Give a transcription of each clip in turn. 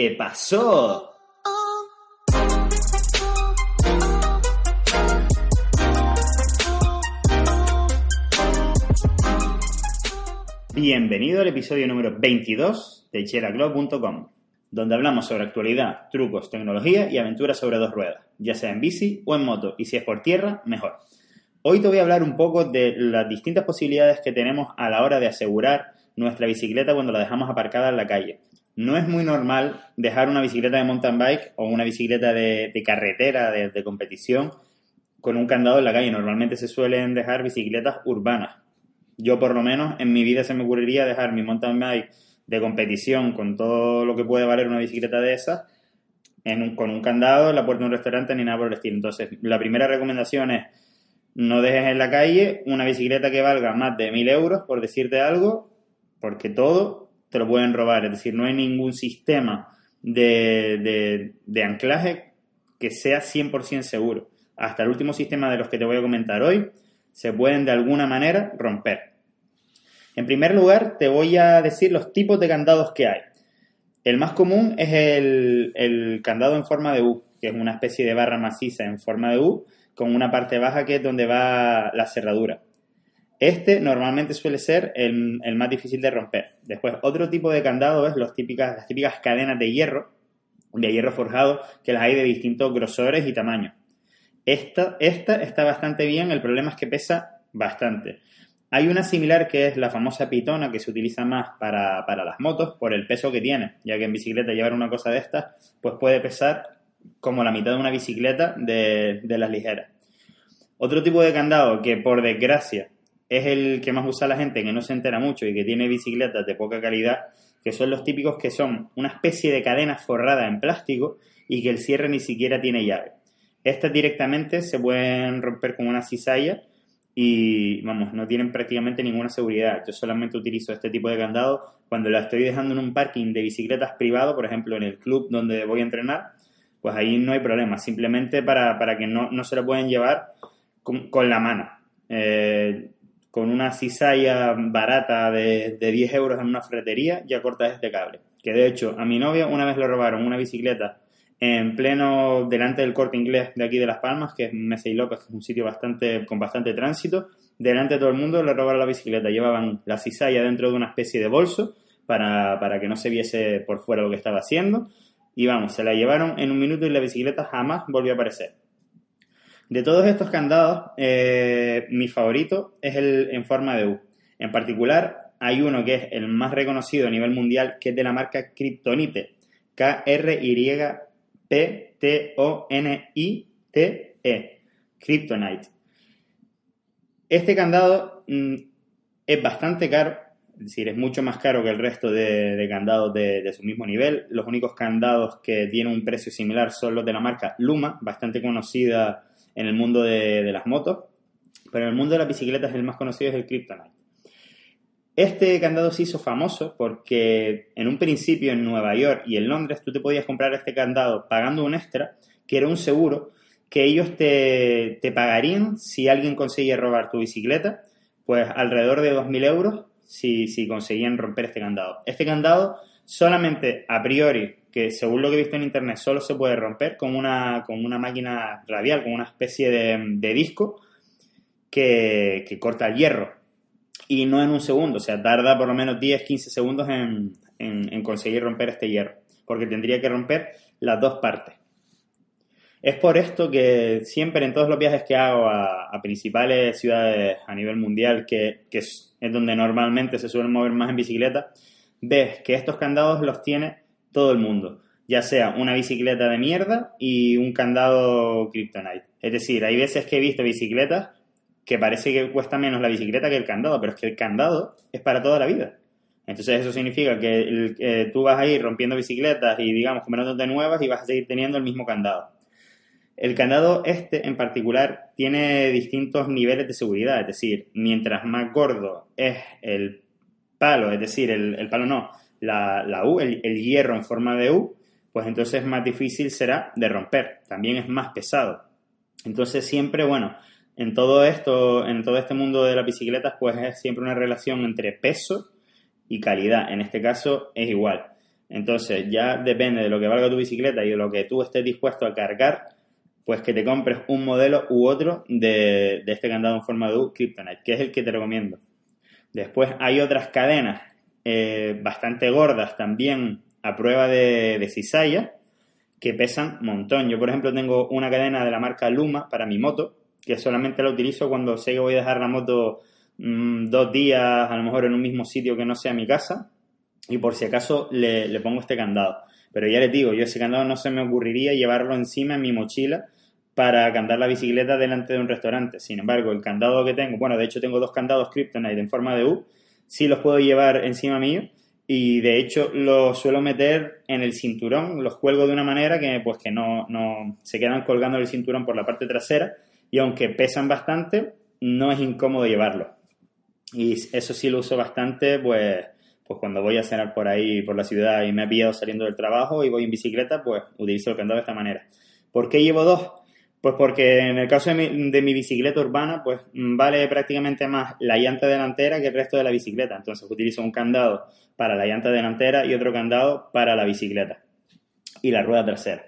¿Qué pasó? Bienvenido al episodio número 22 de cheraclub.com, donde hablamos sobre actualidad, trucos, tecnología y aventuras sobre dos ruedas, ya sea en bici o en moto, y si es por tierra, mejor. Hoy te voy a hablar un poco de las distintas posibilidades que tenemos a la hora de asegurar nuestra bicicleta cuando la dejamos aparcada en la calle. No es muy normal dejar una bicicleta de mountain bike o una bicicleta de, carretera, de, competición, con un candado en la calle. Normalmente se suelen dejar bicicletas urbanas. Yo por lo menos en mi vida se me ocurriría dejar mi mountain bike de competición con todo lo que puede valer una bicicleta de esas con un candado en la puerta de un restaurante ni nada por el estilo. Entonces, la primera recomendación es no dejes en la calle una bicicleta que valga más de mil euros, por decirte algo, porque todo te lo pueden robar. Es decir, no hay ningún sistema de, de anclaje que sea 100% seguro. Hasta el último sistema de los que te voy a comentar hoy se pueden de alguna manera romper. En primer lugar, te voy a decir los tipos de candados que hay. El más común es el, candado en forma de U, que es una especie de barra maciza en forma de U, con una parte baja que es donde va la cerradura. Este normalmente suele ser el, más difícil de romper. Después, otro tipo de candado es los típicas, las típicas cadenas de hierro, de hierro forjado, que las hay de distintos grosores y tamaños. Esta, esta está bastante bien, el problema es que pesa bastante. Hay una similar que es la famosa pitona que se utiliza más para, las motos por el peso que tiene, ya que en bicicleta llevar una cosa de estas pues puede pesar como la mitad de una bicicleta de, de las ligeras. Otro tipo de candado que por desgracia es el que más usa la gente, que no se entera mucho y que tiene bicicletas de poca calidad, que son los típicos que son una especie de cadena forrada en plástico y que el cierre ni siquiera tiene llave. Estas directamente se pueden romper con una cizalla y vamos, no tienen prácticamente ninguna seguridad. Yo solamente utilizo este tipo de candado cuando la estoy dejando en un parking de bicicletas privado, por ejemplo, en el club donde voy a entrenar, pues ahí no hay problema, simplemente para, que no, se lo pueden llevar con, la mano. Eh, con una cizalla barata de, de 10 euros en una fretería, ya cortas este cable. Que de hecho, a mi novia una vez le robaron una bicicleta en pleno delante del corte inglés de aquí de Las Palmas, que es Mesa y López, que es un sitio bastante, con bastante tránsito. Delante de todo el mundo le robaron la bicicleta. Llevaban la cizalla dentro de una especie de bolso para, que no se viese por fuera lo que estaba haciendo. Y vamos, se la llevaron en un minuto y la bicicleta jamás volvió a aparecer. De todos estos candados, eh, mi favorito es el en forma de U. En particular, hay uno que es el más reconocido a nivel mundial, que es de la marca Kryptonite. K-R-Y P-T-O-N-I-T-E, Kryptonite. Este candado mm, es bastante caro, es decir, es mucho más caro que el resto de, candados de, su mismo nivel. Los únicos candados que tienen un precio similar son los de la marca Luma, bastante conocida en el mundo de, las motos, pero en el mundo de las bicicletas el más conocido es el Kryptonite. Este candado se hizo famoso porque en un principio en Nueva York y en Londres tú te podías comprar este candado pagando un extra, que era un seguro, que ellos te, pagarían si alguien conseguía robar tu bicicleta, pues alrededor de 2.000 euros si, si conseguían romper este candado. Este candado solamente a priori, que según lo que he visto en internet, solo se puede romper con una, con una máquina radial, con una especie de, disco que, que corta el hierro y no en un segundo, o sea, tarda por lo menos 10, 15 segundos en, conseguir romper este hierro, porque tendría que romper las dos partes. Es por esto que siempre en todos los viajes que hago a, principales ciudades a nivel mundial, que, es, donde normalmente se suelen mover más en bicicleta, ves que estos candados los tiene todo el mundo, ya sea una bicicleta de mierda y un candado Kryptonite. Es decir, hay veces que he visto bicicletas que parece que cuesta menos la bicicleta que el candado, pero es que el candado es para toda la vida. Entonces eso significa que eh, tú vas a ir rompiendo bicicletas y digamos comprándote nuevas y vas a seguir teniendo el mismo candado. El candado este en particular tiene distintos niveles de seguridad, es decir, mientras más gordo es el palo, es decir, el, palo no, la, U, el, hierro en forma de U, pues entonces más difícil será de romper, también es más pesado. Entonces siempre, bueno, en todo esto, en todo este mundo de las bicicletas, pues es siempre una relación entre peso y calidad. En este caso es igual. Entonces, ya depende de lo que valga tu bicicleta y de lo que tú estés dispuesto a cargar, pues que te compres un modelo u otro de, este candado en forma de U, Kryptonite, que es el que te recomiendo. Después hay otras cadenas eh, bastante gordas también a prueba de, de que pesan montón. Yo, por ejemplo, tengo una cadena de la marca Luma para mi moto, que solamente la utilizo cuando sé que voy a dejar la moto mm, dos días, a lo mejor en un mismo sitio que no sea mi casa, y por si acaso le, pongo este candado. Pero ya les digo, yo ese candado no se me ocurriría llevarlo encima en mi mochila para candar la bicicleta delante de un restaurante. Sin embargo, el candado que tengo, bueno, de hecho tengo dos candados Kryptonite en forma de U, sí los puedo llevar encima mío y de hecho los suelo meter en el cinturón, los cuelgo de una manera que pues que no, no se quedan colgando el cinturón por la parte trasera y aunque pesan bastante, no es incómodo llevarlo. Y eso sí lo uso bastante, pues, pues cuando voy a cenar por ahí, por la ciudad y me he pillado saliendo del trabajo y voy en bicicleta, pues utilizo el candado de esta manera. ¿Por qué llevo dos? Pues porque en el caso de mi, de mi, bicicleta urbana, pues vale prácticamente más la llanta delantera que el resto de la bicicleta. Entonces utilizo un candado para la llanta delantera y otro candado para la bicicleta y la rueda trasera.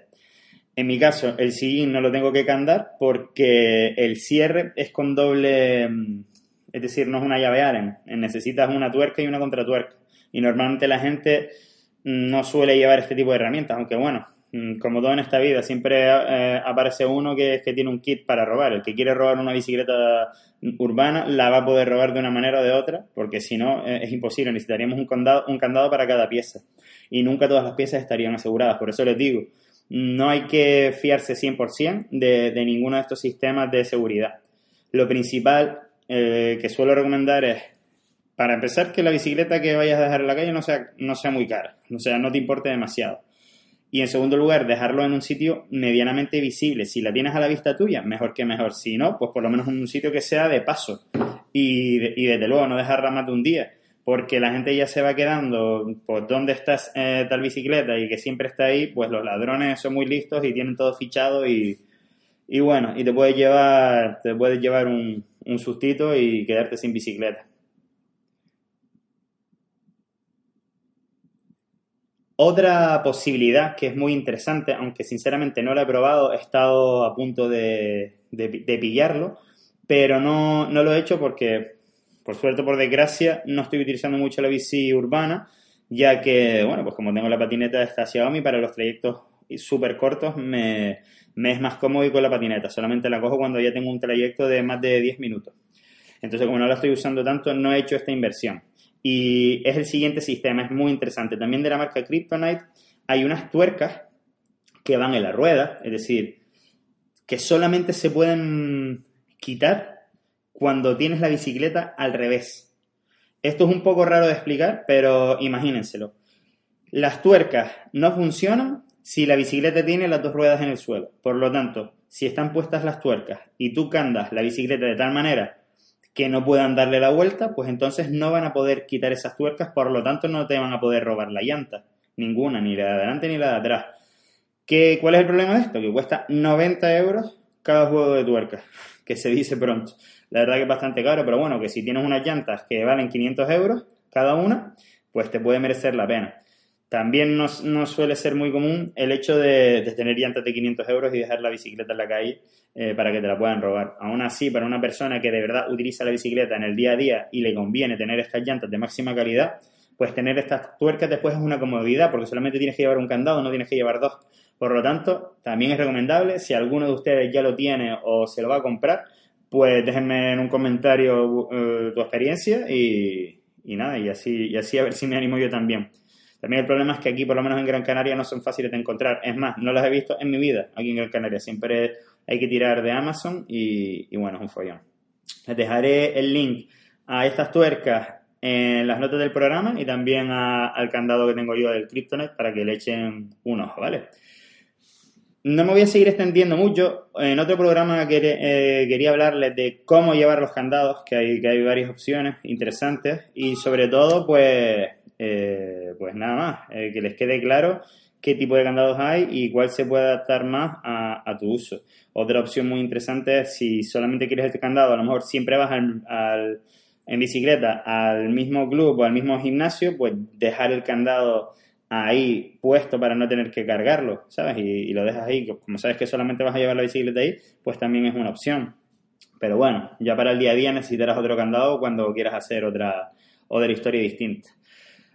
En mi caso, el sillín no lo tengo que candar porque el cierre es con doble, mm, es decir, no es una llave Allen. Necesitas una tuerca y una contratuerca. Y normalmente la gente no suele llevar este tipo de herramientas, aunque bueno, mm, como todo en esta vida, siempre eh, aparece uno que, que tiene un kit para robar. El que quiere robar una bicicleta urbana la va a poder robar de una manera o de otra, porque si no eh, es imposible. Necesitaríamos un candado, un candado para cada pieza. Y nunca todas las piezas estarían aseguradas. Por eso les digo, no hay que fiarse 100% de, de ninguno de estos sistemas de seguridad. Lo principal eh, que suelo recomendar es, para empezar, que la bicicleta que vayas a dejar en la calle no sea, no sea muy cara, o sea, no te importe demasiado. Y en segundo lugar, dejarlo en un sitio medianamente visible. Si la tienes a la vista tuya, mejor que mejor. Si no, pues por lo menos en un sitio que sea de paso. Y, y desde luego, no dejarla más de un día porque la gente ya se va quedando, pues, ¿dónde está eh, tal bicicleta? Y que siempre está ahí, pues los ladrones son muy listos y tienen todo fichado y, y bueno, y te puedes llevar, te puedes llevar un, un sustito y quedarte sin bicicleta. Otra posibilidad que es muy interesante, aunque sinceramente no la he probado, he estado a punto de, pillarlo, pero no, lo he hecho porque por suerte, por desgracia, no estoy utilizando mucho la bici urbana, ya que, bueno, pues como tengo la patineta de esta Xiaomi, para los trayectos súper cortos me, es más cómodo ir con la patineta. Solamente la cojo cuando ya tengo un trayecto de más de 10 minutos. Entonces, como no la estoy usando tanto, no he hecho esta inversión. Y es el siguiente sistema, es muy interesante. También de la marca Kryptonite hay unas tuercas que van en la rueda, es decir, que solamente se pueden quitar cuando tienes la bicicleta al revés. Esto es un poco raro de explicar, pero imagínenselo. Las tuercas no funcionan si la bicicleta tiene las dos ruedas en el suelo. Por lo tanto, si están puestas las tuercas y tú candas la bicicleta de tal manera que no puedan darle la vuelta, pues entonces no van a poder quitar esas tuercas, por lo tanto no te van a poder robar la llanta. Ninguna, ni la de adelante ni la de atrás. ¿Qué, ¿Cuál es el problema de esto? Que cuesta 90 euros cada juego de tuercas, que se dice pronto. La verdad que es bastante caro, pero bueno, que si tienes unas llantas que valen 500 euros cada una, pues te puede merecer la pena. También no, suele ser muy común el hecho de, tener llantas de 500 euros y dejar la bicicleta en la calle eh, para que te la puedan robar. Aún así, para una persona que de verdad utiliza la bicicleta en el día a día y le conviene tener estas llantas de máxima calidad, pues tener estas tuercas después es una comodidad porque solamente tienes que llevar un candado, no tienes que llevar dos. Por lo tanto, también es recomendable, si alguno de ustedes ya lo tiene o se lo va a comprar, pues déjenme en un comentario eh, tu experiencia y, nada, y así, y así a ver si me animo yo también. También el problema es que aquí, por lo menos en Gran Canaria, no son fáciles de encontrar. Es más, no las he visto en mi vida aquí en Gran Canaria. Siempre hay que tirar de Amazon y, bueno, es un follón. Les dejaré el link a estas tuercas en las notas del programa y también al candado que tengo yo del Kryptonet para que le echen un ojo, ¿vale? No me voy a seguir extendiendo mucho. En otro programa eh, quería hablarles de cómo llevar los candados, que hay, que hay varias opciones interesantes y sobre todo, pues, eh, pues nada más, eh, que les quede claro qué tipo de candados hay y cuál se puede adaptar más a, tu uso. Otra opción muy interesante es si solamente quieres este candado, a lo mejor siempre vas al, en bicicleta al mismo club o al mismo gimnasio, pues dejar el candado ahí puesto para no tener que cargarlo, ¿sabes? Y, lo dejas ahí, como sabes que solamente vas a llevar la bicicleta ahí, pues también es una opción. Pero bueno, ya para el día a día necesitarás otro candado cuando quieras hacer otra, otra historia distinta.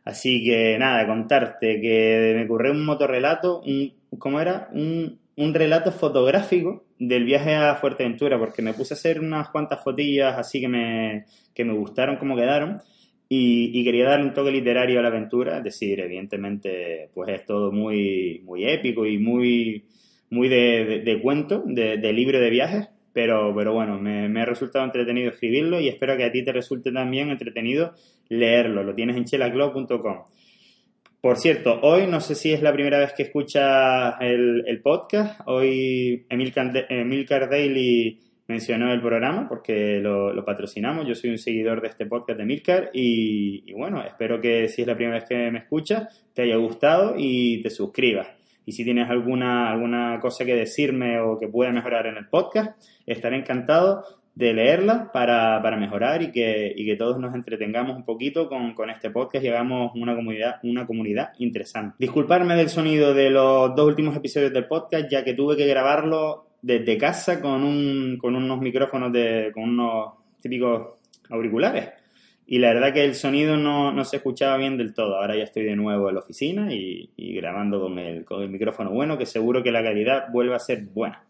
Así que nada, contarte que me ocurrió un motorrelato, un, ¿cómo era? Un, un relato fotográfico del viaje a Fuerteventura, porque me puse a hacer unas cuantas fotillas así que me, que me gustaron como quedaron y, quería darle un toque literario a la aventura, es decir, evidentemente, pues es todo muy, muy épico y muy, muy de, de, cuento, de, de, libro de viajes, pero, pero bueno, me, me, ha resultado entretenido escribirlo y espero que a ti te resulte también entretenido leerlo. Lo tienes en chelaclub.com. Por cierto, hoy no sé si es la primera vez que escuchas el, el podcast. Hoy Emil, Emil Daily mencionó el programa porque lo, patrocinamos. Yo soy un seguidor de este podcast de Milcar y, bueno, espero que si es la primera vez que me escuchas, te haya gustado y te suscribas. Y si tienes alguna, alguna cosa que decirme o que pueda mejorar en el podcast, estaré encantado de leerla para, mejorar y que, y que, todos nos entretengamos un poquito con, con, este podcast y hagamos una comunidad, una comunidad interesante. Disculparme del sonido de los dos últimos episodios del podcast, ya que tuve que grabarlo desde casa con, un, con unos micrófonos, de, con unos típicos auriculares. Y la verdad que el sonido no, no, se escuchaba bien del todo. Ahora ya estoy de nuevo en la oficina y, y grabando con el, con el micrófono bueno, que seguro que la calidad vuelve a ser buena.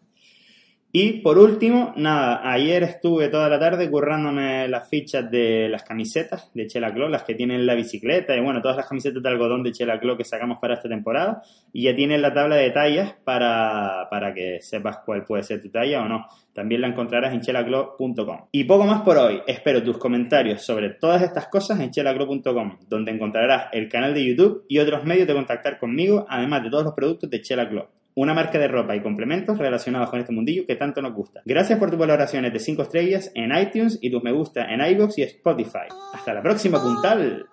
Y por último, nada, ayer estuve toda la tarde currándome las fichas de las camisetas de Chela Clo, las que tienen la bicicleta y bueno, todas las camisetas de algodón de Chela Clo que sacamos para esta temporada y ya tienen la tabla de tallas para, para que sepas cuál puede ser tu talla o no. También la encontrarás en chelaclo.com. Y poco más por hoy. Espero tus comentarios sobre todas estas cosas en chelaclo.com, donde encontrarás el canal de YouTube y otros medios de contactar conmigo, además de todos los productos de Chela Clo una marca de ropa y complementos relacionados con este mundillo que tanto nos gusta. Gracias por tus valoraciones de 5 estrellas en iTunes y tus me gusta en iBox y Spotify. Hasta la próxima, puntal.